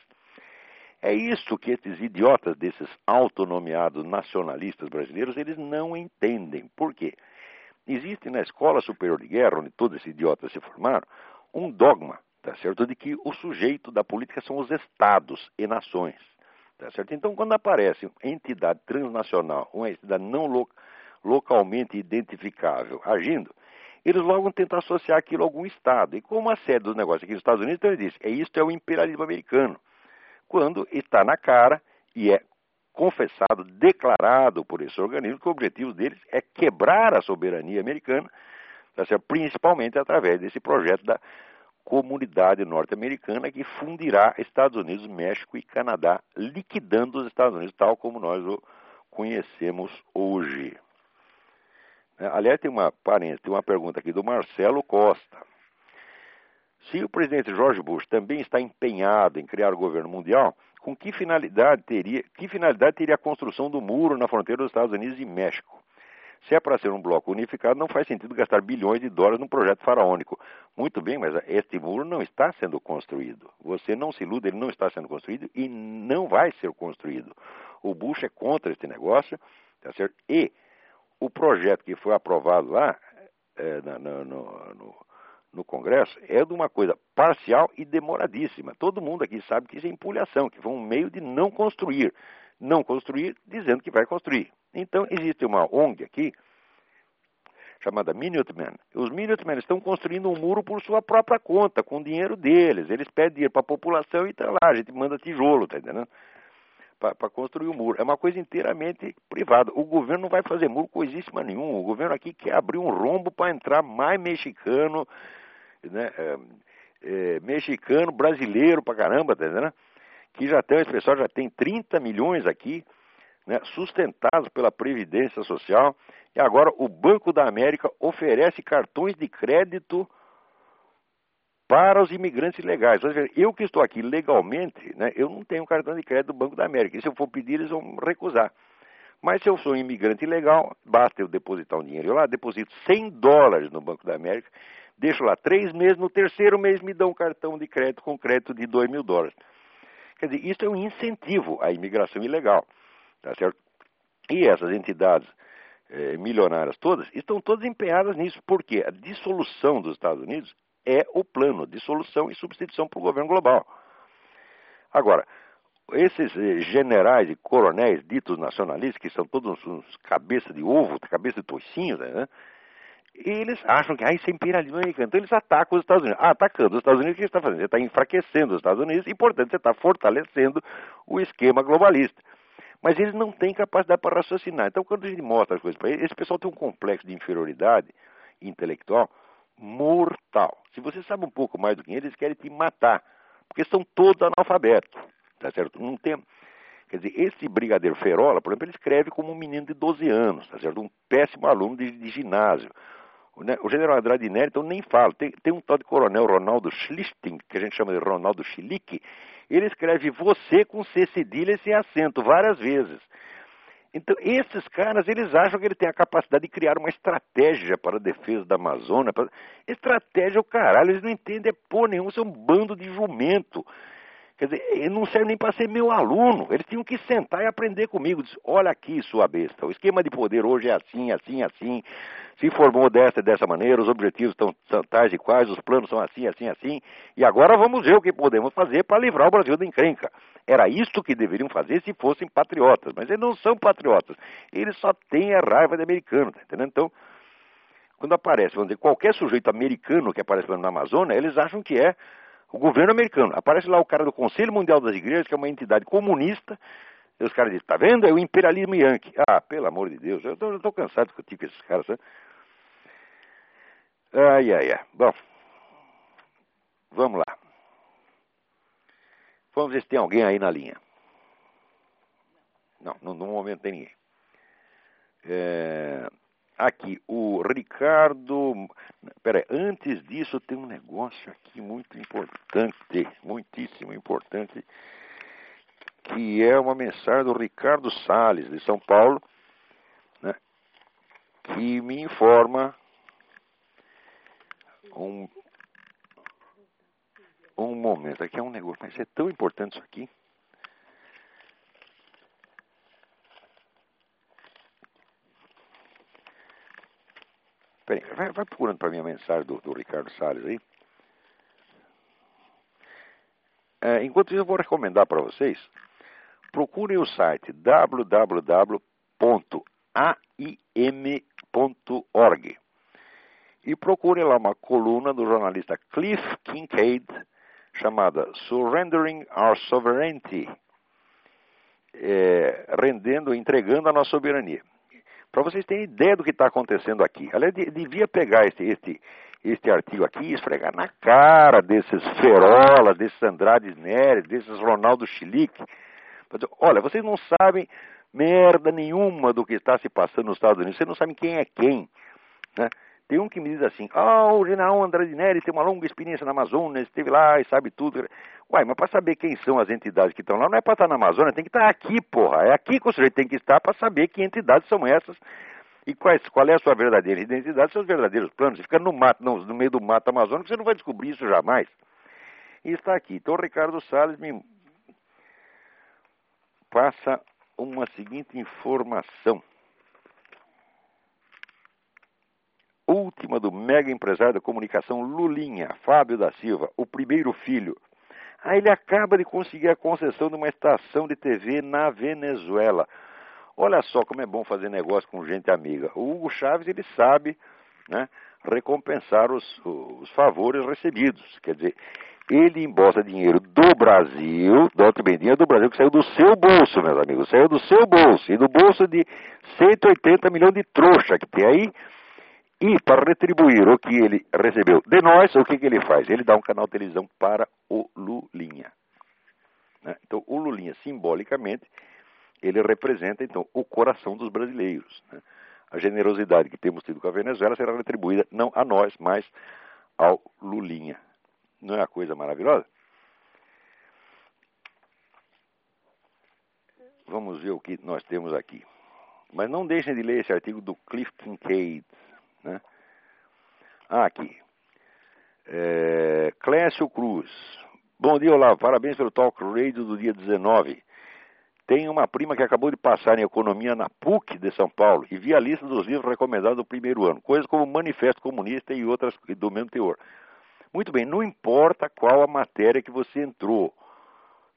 É isso que esses idiotas desses autonomeados nacionalistas brasileiros, eles não entendem. Por quê? Existe na Escola Superior de Guerra, onde todos esses idiotas se formaram, um dogma, tá certo, de que o sujeito da política são os estados e nações. Tá certo? Então, quando aparece entidade transnacional, uma entidade não lo localmente identificável agindo, eles logo tentam associar aquilo a algum Estado. E como a sede dos negócios aqui nos Estados Unidos, então ele diz, é isto é o imperialismo americano. Quando está na cara e é confessado, declarado por esse organismo que o objetivo deles é quebrar a soberania americana, tá principalmente através desse projeto da comunidade norte-americana que fundirá Estados Unidos, México e Canadá, liquidando os Estados Unidos tal como nós o conhecemos hoje. É, aliás, tem uma, tem uma pergunta aqui do Marcelo Costa. Se o presidente George Bush também está empenhado em criar o governo mundial, com que finalidade teria, que finalidade teria a construção do muro na fronteira dos Estados Unidos e México? Se é para ser um bloco unificado, não faz sentido gastar bilhões de dólares num projeto faraônico. Muito bem, mas este muro não está sendo construído. Você não se iluda, ele não está sendo construído e não vai ser construído. O Bush é contra este negócio, tá certo? E o projeto que foi aprovado lá é, no, no, no, no, Congresso é de uma coisa parcial e demoradíssima. Todo mundo aqui sabe que isso é empulhação, que foi um meio de não construir. Não construir dizendo que vai construir. Então, existe uma ONG aqui, chamada Minutemen. Os Minutemen estão construindo um muro por sua própria conta, com o dinheiro deles. Eles pedem dinheiro para a população e está lá, a gente manda tijolo, tá entendendo? Para construir o um muro. É uma coisa inteiramente privada. O governo não vai fazer muro coisíssima nenhuma. O governo aqui quer abrir um rombo para entrar mais mexicano, né? É, é, mexicano, brasileiro pra caramba, tá entendendo? Que já tem, esse pessoal já tem 30 milhões aqui né, sustentados pela Previdência Social. E agora o Banco da América oferece cartões de crédito para os imigrantes ilegais. Eu que estou aqui legalmente, né, eu não tenho cartão de crédito do Banco da América. E se eu for pedir, eles vão recusar. Mas se eu sou um imigrante ilegal, basta eu depositar um dinheiro lá, deposito 100 dólares no Banco da América, deixo lá três meses, no terceiro mês me dão um cartão de crédito com crédito de 2 mil dólares. Quer dizer, isso é um incentivo à imigração ilegal. Tá certo? E essas entidades eh, milionárias todas estão todas empenhadas nisso, porque a dissolução dos Estados Unidos é o plano, dissolução e substituição para o governo global. Agora, esses eh, generais e coronéis ditos nacionalistas, que são todos uns cabeça de ovo, cabeça de toicinho, né? eles acham que ah, isso é imperialismo americano. Então eles atacam os Estados Unidos. Ah, atacando os Estados Unidos, o que você está fazendo? Você está enfraquecendo os Estados Unidos e, portanto, você está fortalecendo o esquema globalista mas eles não têm capacidade para raciocinar. Então, quando a gente mostra as coisas para eles, esse pessoal tem um complexo de inferioridade intelectual mortal. Se você sabe um pouco mais do que eles, eles querem te matar, porque são todos analfabetos, tá certo? Não tem... Quer dizer, esse brigadeiro Ferola, por exemplo, ele escreve como um menino de 12 anos, tá certo? Um péssimo aluno de, de ginásio. O, né? general Andrade Neri, então, nem fala. Tem, tem um tal de coronel Ronaldo Schlichting, que a gente chama de Ronaldo Schlick, ele escreve você com C cedilha e sem acento várias vezes. Então, esses caras, eles acham que ele tem a capacidade de criar uma estratégia para a defesa da Amazônia. Estratégia é o caralho, eles não entendem por nenhum, isso é um bando de jumento. Quer dizer, ele não serve nem para ser meu aluno. Eles tinham que sentar e aprender comigo. Diz, olha aqui, sua besta, o esquema de poder hoje é assim, assim, assim. Se formou dessa dessa maneira, os objetivos estão tais e quais, os planos são assim, assim, assim. E agora vamos ver o que podemos fazer para livrar o Brasil da encrenca. Era isto que deveriam fazer se fossem patriotas. Mas eles não são patriotas. Eles só têm a raiva de americano, tá entendendo? Então, quando aparece, vamos dizer, qualquer sujeito americano que aparece na Amazônia, eles acham que é o governo americano. Aparece lá o cara do Conselho Mundial das Igrejas, que é uma entidade comunista, e os caras dizem, tá vendo? É o imperialismo yankee. Ah, pelo amor de Deus, eu estou cansado de discutir com esses caras, sabe? Ai, ai, ai. Bom, vamos lá. Vamos ver se tem alguém aí na linha. Não, no, no momento tem ninguém. É, aqui, o Ricardo. Peraí, antes disso tem um negócio aqui muito importante, muitíssimo importante, que é uma mensagem do Ricardo Sales, de São Paulo, né, que me informa um, um momento. Aqui é um negócio, mas é tão importante isso aqui. Peraí, vai, vai procurando para mim a mensagem do, do Ricardo Salles aí. É, enquanto isso, eu vou recomendar para vocês, procurem o site www.aim.org e procurem lá uma coluna do jornalista Cliff Kincaid chamada Surrendering Our Sovereignty. é, rendendo, entregando a nossa soberania. Para vocês terem ideia do que está acontecendo aqui. Aliás, devia pegar este, este, este artigo aqui e esfregar na cara desses Ferola, desses Andrade Neres, desses Ronaldo Chilique. Olha, vocês não sabem merda nenhuma do que está se passando nos Estados Unidos. Vocês não sabem quem é quem. Né? Tem um que me diz assim, ah, oh, o general Andrade Neri tem uma longa experiência na Amazônia, esteve lá e sabe tudo. Uai, mas para saber quem são as entidades que estão lá, não é para estar na Amazônia, tem que estar aqui, porra. É aqui que o sujeito tem que estar para saber que entidades são essas e quais, qual é a sua verdadeira identidade, seus verdadeiros planos. Você fica no mato, no, no meio do mato amazônico, você não vai descobrir isso jamais. E está aqui. Então, o Ricardo Salles me passa uma seguinte informação. Última do mega empresário da comunicação Lulinha, Fábio da Silva, o primeiro filho. Aí ele acaba de conseguir a concessão de uma estação de TV na Venezuela. Olha só como é bom fazer negócio com gente amiga. O Hugo Chaves, ele sabe né, recompensar os, os favores recebidos. Quer dizer, ele embolsa dinheiro do Brasil, do bem, dinheiro do Brasil que saiu do seu bolso, meus amigos, saiu do seu bolso, e do bolso de 180 milhões de trouxa que tem aí, e para retribuir o que ele recebeu de nós, o que, que ele faz? Ele dá um canal de televisão para o Lulinha. Né? Então, o Lulinha, simbolicamente, ele representa, então, o coração dos brasileiros. Né? A generosidade que temos tido com a Venezuela será retribuída não a nós, mas ao Lulinha. Não é uma coisa maravilhosa? Vamos ver o que nós temos aqui. Mas não deixem de ler esse artigo do Cliff Kincaid, né? Ah, aqui. É, Clécio Cruz. Bom dia, olá. Parabéns pelo Talk Radio do dia 19. Tenho uma prima que acabou de passar em economia na PUC de São Paulo e vi a lista dos livros recomendados do primeiro ano, coisas como Manifesto Comunista e outras do mesmo teor. Muito bem, não importa qual a matéria que você entrou,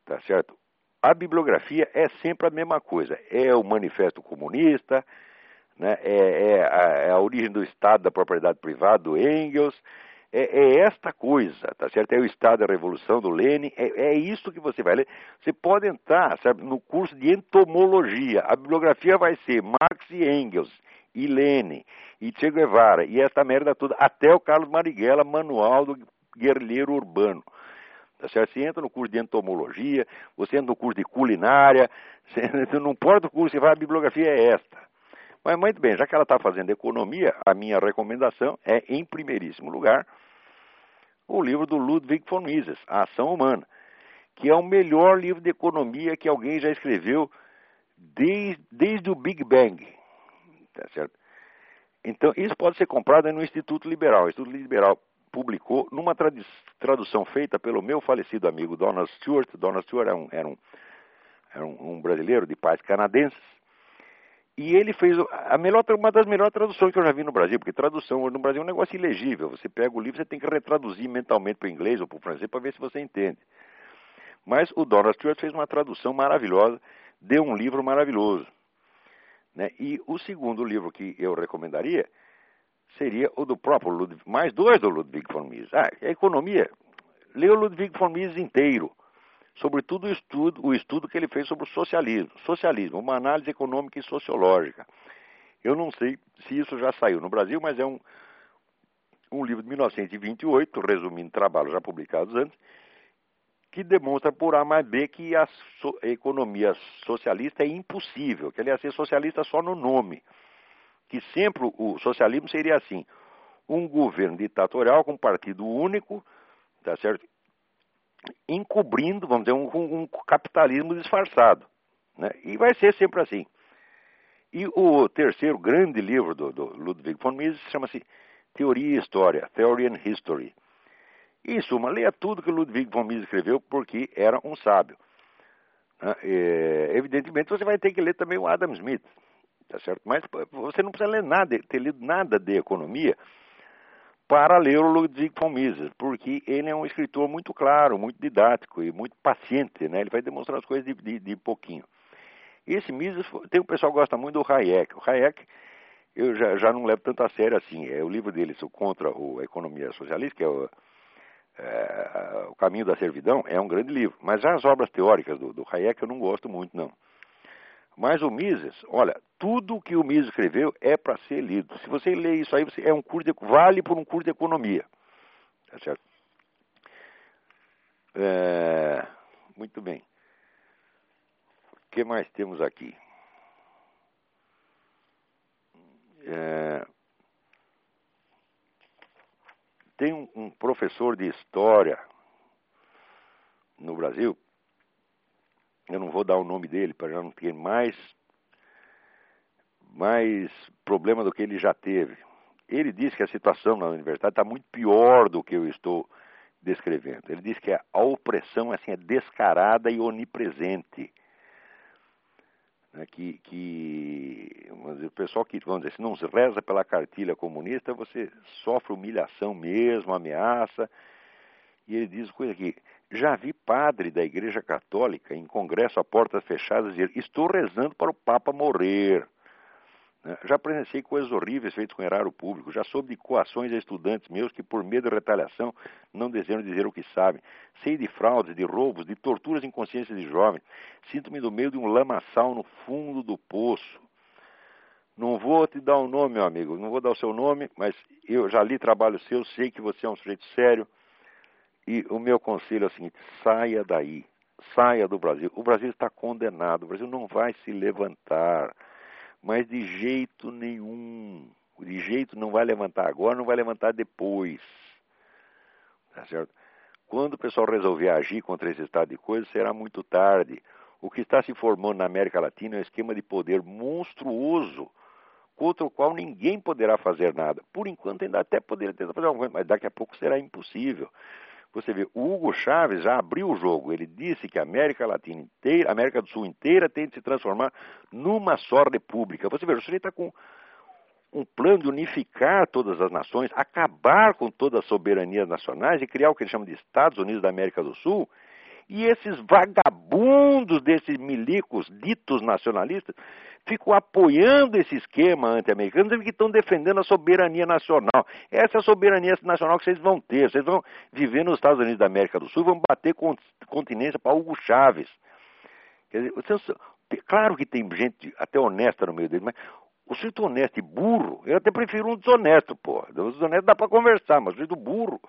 tá certo? A bibliografia é sempre a mesma coisa. É o Manifesto Comunista, né? é, é, a, é, a, origem do Estado da propriedade privada, do Engels, é, é, esta coisa, tá certo? É o Estado da Revolução do Lenin, é, é isso que você vai ler. Você pode entrar sabe, no curso de entomologia, a bibliografia vai ser Marx e Engels, e Lenin, e Che Guevara, e esta merda toda, até o Carlos Marighella, Manual do Guerrilheiro Urbano. Tá certo? Você entra no curso de entomologia, você entra no curso de culinária, <laughs> você, não importa o curso, você vai, a bibliografia é esta. Mas muito bem, já que ela está fazendo economia, a minha recomendação é, em primeiríssimo lugar, o livro do Ludwig von Mises, A Ação Humana, que é o melhor livro de economia que alguém já escreveu desde, desde o Big Bang. Tá certo? Então, isso pode ser comprado no Instituto Liberal. O Instituto Liberal publicou numa tradução feita pelo meu falecido amigo Donald Stewart. Donald Stewart era um, era um, era um, brasileiro de pais canadenses e ele fez a melhor, uma das melhores traduções que eu já vi no Brasil, porque tradução no Brasil é um negócio ilegível. Você pega o livro, você tem que retraduzir mentalmente para o inglês ou para o francês para ver se você entende. Mas o Donald Stewart fez uma tradução maravilhosa, deu um livro maravilhoso. Né? E o segundo livro que eu recomendaria seria o do próprio Ludwig, mais dois do Ludwig von Mises. Ah, a economia, lê o Ludwig von Mises inteiro sobretudo o estudo, o estudo que ele fez sobre o socialismo. Socialismo, uma análise econômica e sociológica. Eu não sei se isso já saiu no Brasil, mas é um, um livro de 1928, resumindo trabalhos já publicados antes, que demonstra por A mais B que a, so, economia socialista é impossível, que ele ia ser socialista só no nome. Que sempre o socialismo seria assim, um governo ditatorial com partido único, tá certo? Encobrindo, vamos dizer, um, um capitalismo disfarçado. Né? E vai ser sempre assim. E o terceiro grande livro do, do Ludwig von Mises chama-se Teoria e História, Theory and History. Em suma, leia tudo que Ludwig von Mises escreveu porque era um sábio. Né? Evidentemente, você vai ter que ler também o Adam Smith, tá certo? Mas você não precisa ler nada, ter lido nada de economia para ler o Ludwig von Mises, porque ele é um escritor muito claro, muito didático e muito paciente, né? Ele vai demonstrar as coisas de, de, de pouquinho. Esse Mises, tem um pessoal que gosta muito do Hayek. O Hayek, eu já, já não levo tanto a sério assim. É o livro dele contra a economia socialista, que é o, é, o Caminho da Servidão, é um grande livro. Mas as obras teóricas do, do Hayek eu não gosto muito, não. Mas o Mises, olha, tudo que o Mises escreveu é para ser lido. Se você lê isso aí, você, é um curso de, vale por um curso de economia. Tá certo? É, muito bem. O que mais temos aqui? É, tem um, um professor de história no Brasil, eu não vou dar o nome dele para já não ter mais, mais problema do que ele já teve. Ele disse que a situação na universidade está muito pior do que eu estou descrevendo. Ele diz que a opressão assim, é descarada e onipresente. Né, que, que dizer, o pessoal que, vamos dizer, se não reza pela cartilha comunista, você sofre humilhação mesmo, ameaça. E ele diz coisa aqui, já vi padre da Igreja Católica em congresso a portas fechadas dizer, estou rezando para o Papa morrer. Né? Já presenciei coisas horríveis feitas com erário público. Já soube de coações a estudantes meus que, por medo de retaliação, não desejam dizer o que sabem. Sei de fraudes, de roubos, de torturas em consciência de jovens. Sinto-me no meio de um lamaçal no fundo do poço. Não vou te dar o um nome, meu amigo, não vou dar o seu nome, mas eu já li trabalho seu, sei que você é um sujeito sério. E o meu conselho é o seguinte: saia daí, saia do Brasil. O Brasil está condenado, o Brasil não vai se levantar mas de jeito nenhum. De jeito não vai levantar agora, não vai levantar depois. Tá certo? Quando o pessoal resolver agir contra esse estado de coisas, será muito tarde. O que está se formando na América Latina é um esquema de poder monstruoso, contra o qual ninguém poderá fazer nada. Por enquanto, ainda até poderia tentar fazer alguma coisa, mas daqui a pouco será impossível. Você vê, o Hugo Chávez já abriu o jogo. Ele disse que a América Latina inteira, a América do Sul inteira tem de se transformar numa só república. Você vê, o sujeito está com um plano de unificar todas as nações, acabar com todas as soberanias nacionais e criar o que ele chama de Estados Unidos da América do Sul. E esses vagabundos desses milicos ditos nacionalistas ficam apoiando esse esquema anti-americano, dizendo que estão defendendo a soberania nacional. Essa é a soberania nacional que vocês vão ter. Vocês vão viver nos Estados Unidos da América do Sul, vão bater continência para Hugo Chávez. Dizer, vocês, claro que tem gente até honesta no meio dele, mas o sujeito honesto e burro, eu até prefiro um desonesto, pô. O desonesto dá para conversar, mas o sujeito burro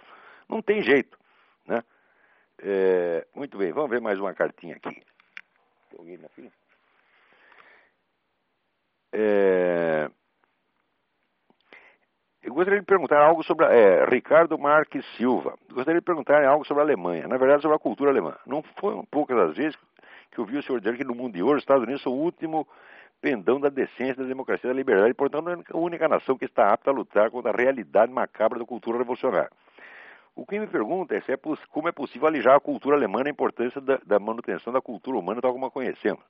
não tem jeito, né? É, muito bem, vamos ver mais uma cartinha aqui. Tem alguém na fila? É... Eu gostaria de perguntar algo sobre. É, Ricardo Marques Silva. Gostaria de perguntar algo sobre a Alemanha, na verdade sobre a cultura alemã. Não foram poucas as vezes que eu vi o senhor dizer que no mundo de hoje os Estados Unidos são o último pendão da decência, da democracia da liberdade, e, portanto, a única nação que está apta a lutar contra a realidade macabra da cultura revolucionária. O que me pergunta é, é como é possível alijar a cultura alemã a importância da, da manutenção da cultura humana tal como a conhecemos.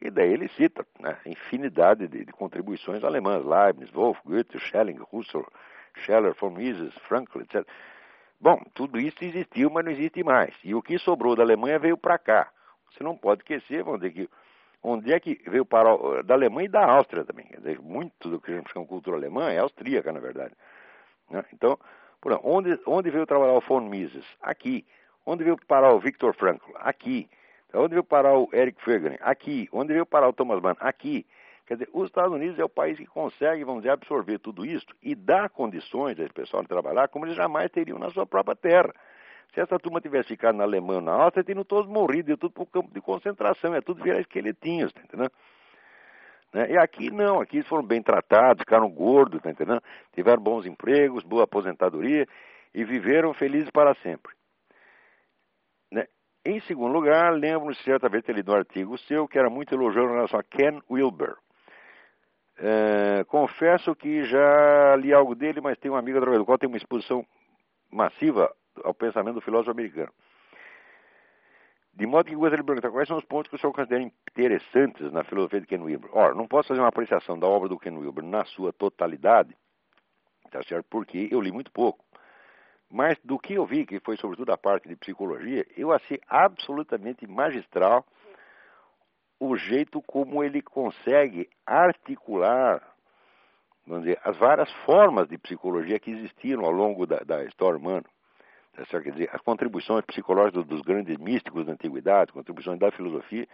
E daí ele cita né, infinidade de, de, contribuições alemãs, Leibniz, Wolf, Goethe, Schelling, Husserl, Scheller, von Mises, Frankl, etc. Bom, tudo isso existiu, mas não existe mais. E o que sobrou da Alemanha veio para cá. Você não pode esquecer, vamos dizer que onde é que veio para da Alemanha e da Áustria também. Dizer, muito do que a gente chama cultura alemã é austríaca, na verdade. Né? Então, onde, onde veio trabalhar o von Mises? Aqui. Onde veio parar o Viktor Frankl? Aqui. Onde veio parar o Eric Fegner? Aqui. Onde veio parar o Thomas Mann? Aqui. Quer dizer, os Estados Unidos é o país que consegue, vamos dizer, absorver tudo isso e dar condições a esse pessoal de trabalhar como eles jamais teriam na sua própria terra. Se essa turma tivesse ficado na Alemanha ou na Áustria, teriam todos morrido, é tudo para o campo de concentração, é tudo virar esqueletinhos, tá? Né? E aqui não, aqui eles foram bem tratados, ficaram gordos, tá entendendo? Tiveram bons empregos, boa aposentadoria e viveram felizes para sempre. Em segundo lugar, lembro-me certa vez ter lido um artigo seu que era muito elogioso em relação a Ken Wilber. É, confesso que já li algo dele, mas tenho um amigo através do qual tem uma exposição massiva ao pensamento do filósofo americano. De modo que gostaria de perguntar quais são os pontos que o senhor considera interessantes na filosofia de Ken Wilber. Ora, não posso fazer uma apreciação da obra do Ken Wilber na sua totalidade, tá certo? Porque eu li muito pouco. Mas do que eu vi, que foi sobretudo a parte de psicologia, eu achei absolutamente magistral o jeito como ele consegue articular vamos dizer, as várias formas de psicologia que existiram ao longo da, da história humana. Tá Quer dizer, as contribuições psicológicas dos grandes místicos da antiguidade, contribuições da filosofia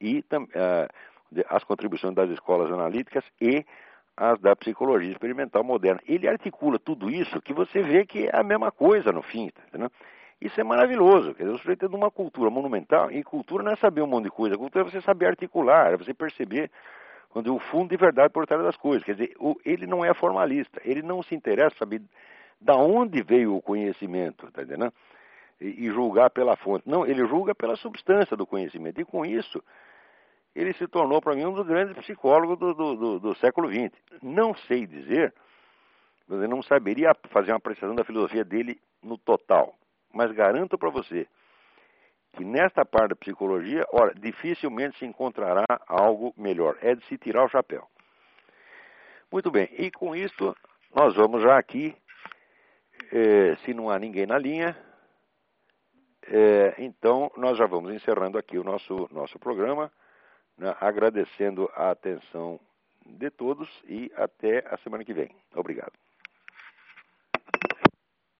e uh, as contribuições das escolas analíticas e as da psicologia experimental moderna. Ele articula tudo isso que você vê que é a mesma coisa no fim, tá? Isso é maravilhoso. Quer dizer, o sujeito é de uma cultura monumental, e cultura não é saber um monte de coisa, cultura é você saber articular, é você perceber quando o fundo de verdade por trás das coisas. Quer dizer, ele não é formalista, ele não se interessa saber da onde veio o conhecimento, tá entendendo? E, e julgar pela fonte. Não, ele julga pela substância do conhecimento. E com isso, ele se tornou para mim um dos grandes psicólogos do, do, do, do século XX. Não sei dizer, eu não saberia fazer uma apreciação da filosofia dele no total, mas garanto para você que nesta parte da psicologia, ora, dificilmente se encontrará algo melhor. É de se tirar o chapéu. Muito bem, e com isso nós vamos já aqui, eh, se não há ninguém na linha, eh, então nós já vamos encerrando aqui o nosso, nosso programa né, agradecendo a atenção de todos e até a semana que vem. Obrigado.